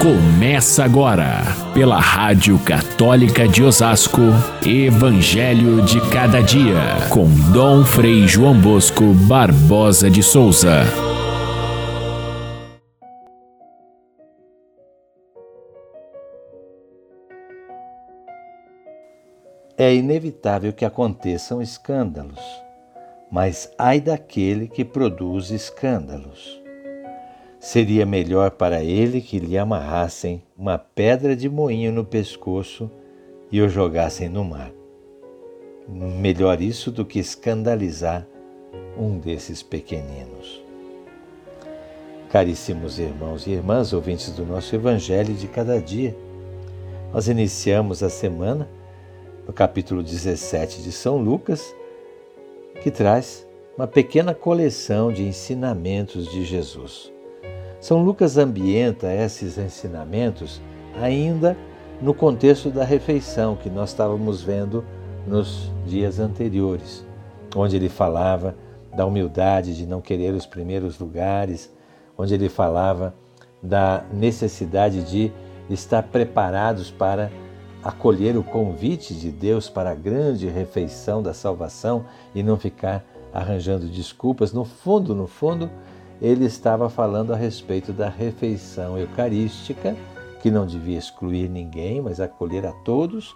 Começa agora, pela Rádio Católica de Osasco, Evangelho de Cada Dia, com Dom Frei João Bosco Barbosa de Souza. É inevitável que aconteçam escândalos, mas ai daquele que produz escândalos. Seria melhor para ele que lhe amarrassem uma pedra de moinho no pescoço e o jogassem no mar. Melhor isso do que escandalizar um desses pequeninos. Caríssimos irmãos e irmãs, ouvintes do nosso Evangelho de cada dia, nós iniciamos a semana no capítulo 17 de São Lucas, que traz uma pequena coleção de ensinamentos de Jesus. São Lucas ambienta esses ensinamentos ainda no contexto da refeição que nós estávamos vendo nos dias anteriores, onde ele falava da humildade de não querer os primeiros lugares, onde ele falava da necessidade de estar preparados para acolher o convite de Deus para a grande refeição da salvação e não ficar arranjando desculpas. No fundo, no fundo, ele estava falando a respeito da refeição eucarística, que não devia excluir ninguém, mas acolher a todos,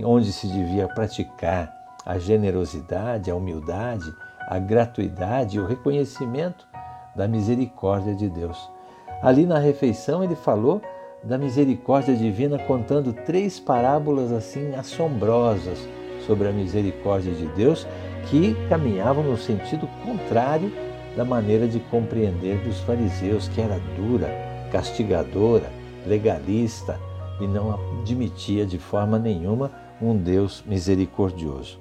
onde se devia praticar a generosidade, a humildade, a gratuidade e o reconhecimento da misericórdia de Deus. Ali na refeição ele falou da misericórdia divina contando três parábolas assim assombrosas sobre a misericórdia de Deus que caminhavam no sentido contrário da maneira de compreender dos fariseus, que era dura, castigadora, legalista e não admitia de forma nenhuma um Deus misericordioso.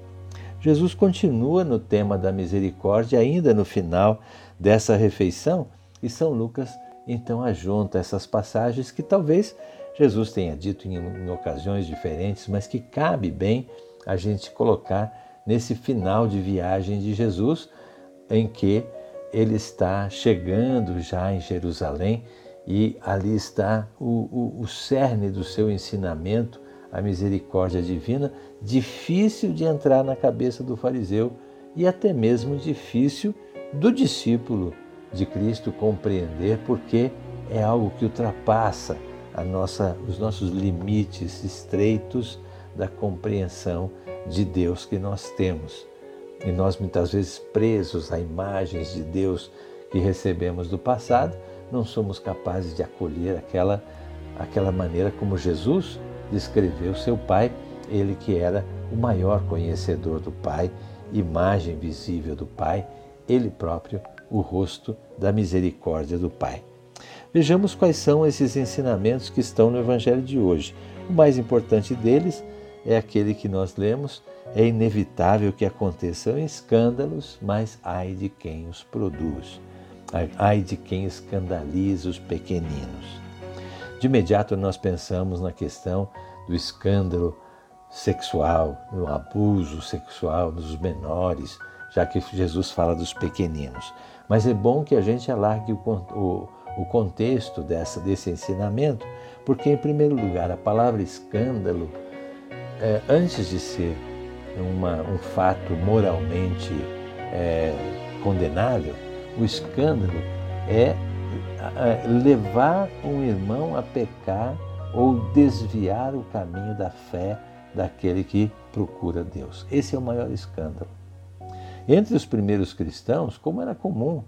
Jesus continua no tema da misericórdia ainda no final dessa refeição e São Lucas então ajunta essas passagens que talvez Jesus tenha dito em, em ocasiões diferentes, mas que cabe bem a gente colocar nesse final de viagem de Jesus, em que ele está chegando já em Jerusalém e ali está o, o, o cerne do seu ensinamento, a misericórdia divina, difícil de entrar na cabeça do fariseu e até mesmo difícil do discípulo de Cristo compreender, porque é algo que ultrapassa nossa, os nossos limites estreitos da compreensão de Deus que nós temos. E nós, muitas vezes, presos a imagens de Deus que recebemos do passado, não somos capazes de acolher aquela, aquela maneira como Jesus descreveu seu Pai, ele que era o maior conhecedor do Pai, imagem visível do Pai, ele próprio, o rosto da misericórdia do Pai. Vejamos quais são esses ensinamentos que estão no Evangelho de hoje. O mais importante deles é aquele que nós lemos é inevitável que aconteçam escândalos, mas ai de quem os produz, ai de quem escandaliza os pequeninos. De imediato nós pensamos na questão do escândalo sexual, do abuso sexual dos menores, já que Jesus fala dos pequeninos. Mas é bom que a gente alargue o, o, o contexto dessa, desse ensinamento, porque, em primeiro lugar, a palavra escândalo, é, antes de ser uma, um fato moralmente é, condenável, o escândalo é, é levar um irmão a pecar ou desviar o caminho da fé daquele que procura Deus. Esse é o maior escândalo. Entre os primeiros cristãos, como era comum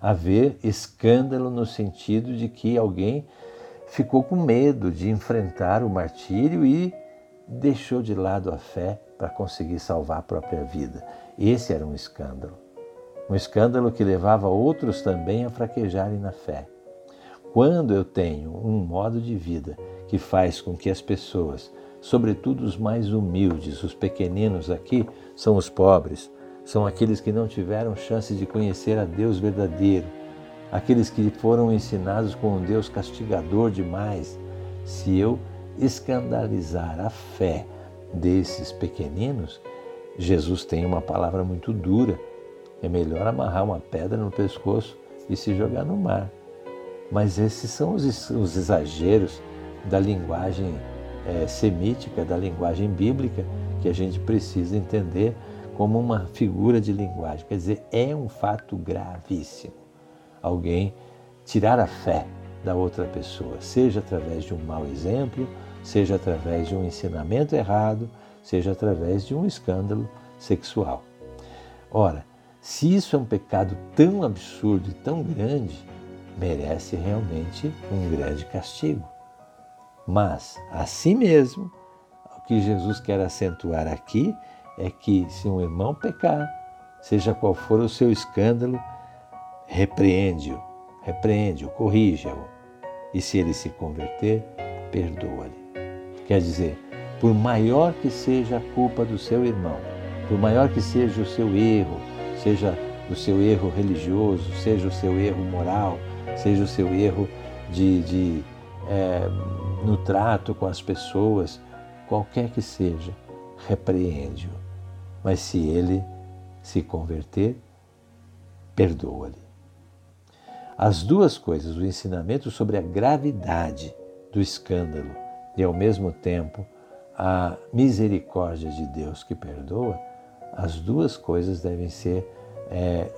haver escândalo no sentido de que alguém ficou com medo de enfrentar o martírio e deixou de lado a fé para conseguir salvar a própria vida. Esse era um escândalo. Um escândalo que levava outros também a fraquejarem na fé. Quando eu tenho um modo de vida que faz com que as pessoas, sobretudo os mais humildes, os pequeninos aqui, são os pobres, são aqueles que não tiveram chance de conhecer a Deus verdadeiro, aqueles que foram ensinados com um Deus castigador demais. Se eu escandalizar a fé desses pequeninos, Jesus tem uma palavra muito dura. É melhor amarrar uma pedra no pescoço e se jogar no mar. Mas esses são os, os exageros da linguagem é, semítica, da linguagem bíblica, que a gente precisa entender como uma figura de linguagem. Quer dizer, é um fato gravíssimo alguém tirar a fé da outra pessoa, seja através de um mau exemplo, seja através de um ensinamento errado, seja através de um escândalo sexual. Ora, se isso é um pecado tão absurdo e tão grande, merece realmente um grande castigo. Mas, assim mesmo, o que Jesus quer acentuar aqui é que se um irmão pecar, seja qual for o seu escândalo, repreende-o, repreende-o, corrija-o. E se ele se converter, perdoa-lhe. Quer dizer, por maior que seja a culpa do seu irmão, por maior que seja o seu erro, seja o seu erro religioso, seja o seu erro moral, seja o seu erro de, de é, no trato com as pessoas, qualquer que seja, repreende-o. Mas se ele se converter, perdoa-lhe. As duas coisas, o ensinamento sobre a gravidade do escândalo e, ao mesmo tempo, a misericórdia de Deus que perdoa, as duas coisas devem ser é,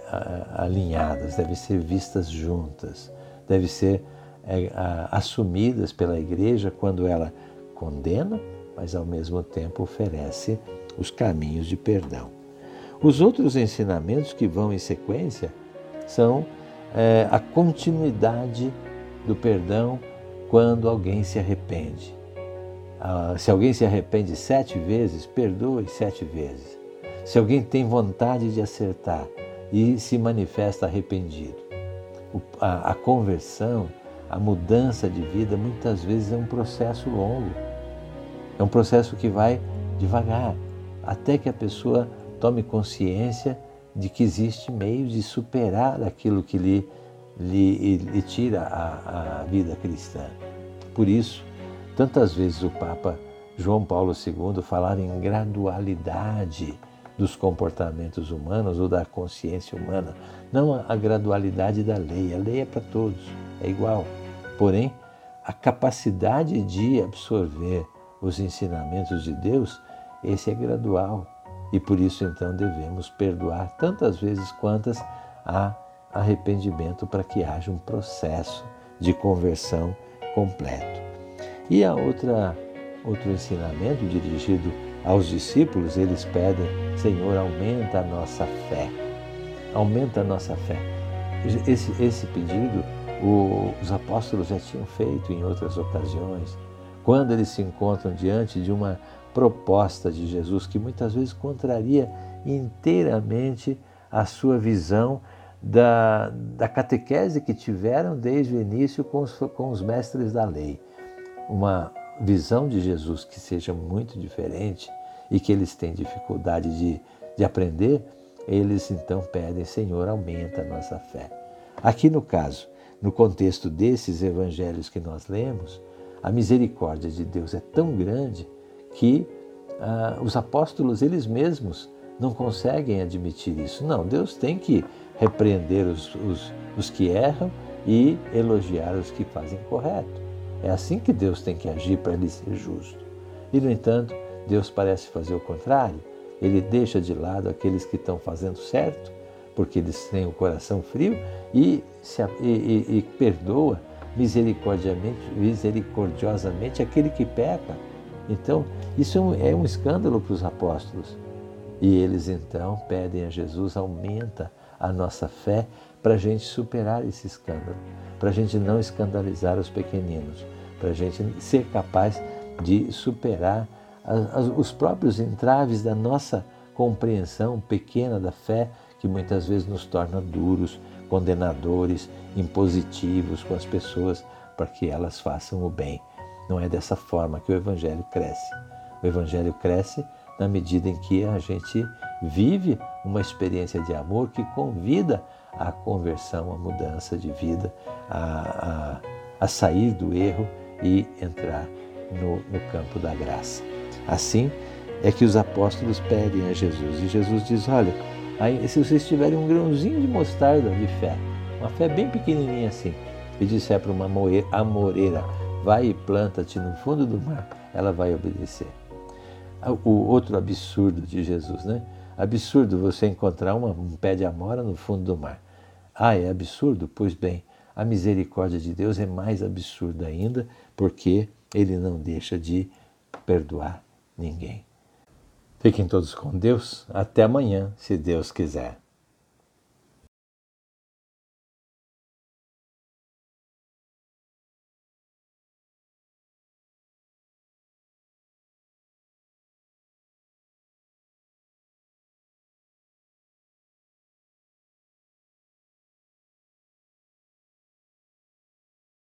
alinhadas, devem ser vistas juntas, devem ser é, assumidas pela igreja quando ela condena, mas ao mesmo tempo oferece os caminhos de perdão. Os outros ensinamentos que vão em sequência são é, a continuidade do perdão quando alguém se arrepende. Ah, se alguém se arrepende sete vezes, perdoe sete vezes. Se alguém tem vontade de acertar e se manifesta arrependido, a, a conversão, a mudança de vida, muitas vezes é um processo longo. É um processo que vai devagar, até que a pessoa tome consciência de que existe meios de superar aquilo que lhe, lhe, lhe tira a, a vida cristã. Por isso, tantas vezes o Papa João Paulo II falava em gradualidade dos comportamentos humanos ou da consciência humana, não a gradualidade da lei. A lei é para todos, é igual. Porém, a capacidade de absorver os ensinamentos de Deus, esse é gradual. E por isso então devemos perdoar tantas vezes quantas há arrependimento para que haja um processo de conversão completo. E a outra outro ensinamento dirigido aos discípulos, eles pedem: Senhor, aumenta a nossa fé. Aumenta a nossa fé. Esse, esse pedido o, os apóstolos já tinham feito em outras ocasiões, quando eles se encontram diante de uma proposta de Jesus que muitas vezes contraria inteiramente a sua visão da, da catequese que tiveram desde o início com os, com os mestres da lei. Uma visão de Jesus que seja muito diferente e que eles têm dificuldade de, de aprender, eles então pedem, Senhor, aumenta a nossa fé. Aqui no caso, no contexto desses evangelhos que nós lemos, a misericórdia de Deus é tão grande que ah, os apóstolos, eles mesmos, não conseguem admitir isso. Não, Deus tem que repreender os, os, os que erram e elogiar os que fazem correto. É assim que Deus tem que agir para ele ser justo. E, no entanto, Deus parece fazer o contrário. Ele deixa de lado aqueles que estão fazendo certo, porque eles têm o coração frio, e, se, e, e, e perdoa misericordiosamente aquele que peca. Então, isso é um, é um escândalo para os apóstolos. E eles então pedem a Jesus, aumenta a nossa fé para a gente superar esse escândalo, para a gente não escandalizar os pequeninos, para a gente ser capaz de superar as, as, os próprios entraves da nossa compreensão pequena da fé, que muitas vezes nos torna duros, condenadores, impositivos com as pessoas, para que elas façam o bem. Não é dessa forma que o Evangelho cresce. O Evangelho cresce na medida em que a gente vive uma experiência de amor que convida à conversão, à mudança de vida, a, a, a sair do erro e entrar no, no campo da graça. Assim é que os apóstolos pedem a Jesus e Jesus diz: Olha, aí, se vocês tiverem um grãozinho de mostarda de fé, uma fé bem pequenininha assim, e disser para uma amoreira, vai e planta-te no fundo do mar, ela vai obedecer. O outro absurdo de Jesus, né? Absurdo você encontrar uma, um pé de amora no fundo do mar. Ah, é absurdo? Pois bem, a misericórdia de Deus é mais absurda ainda, porque ele não deixa de perdoar ninguém. Fiquem todos com Deus. Até amanhã, se Deus quiser.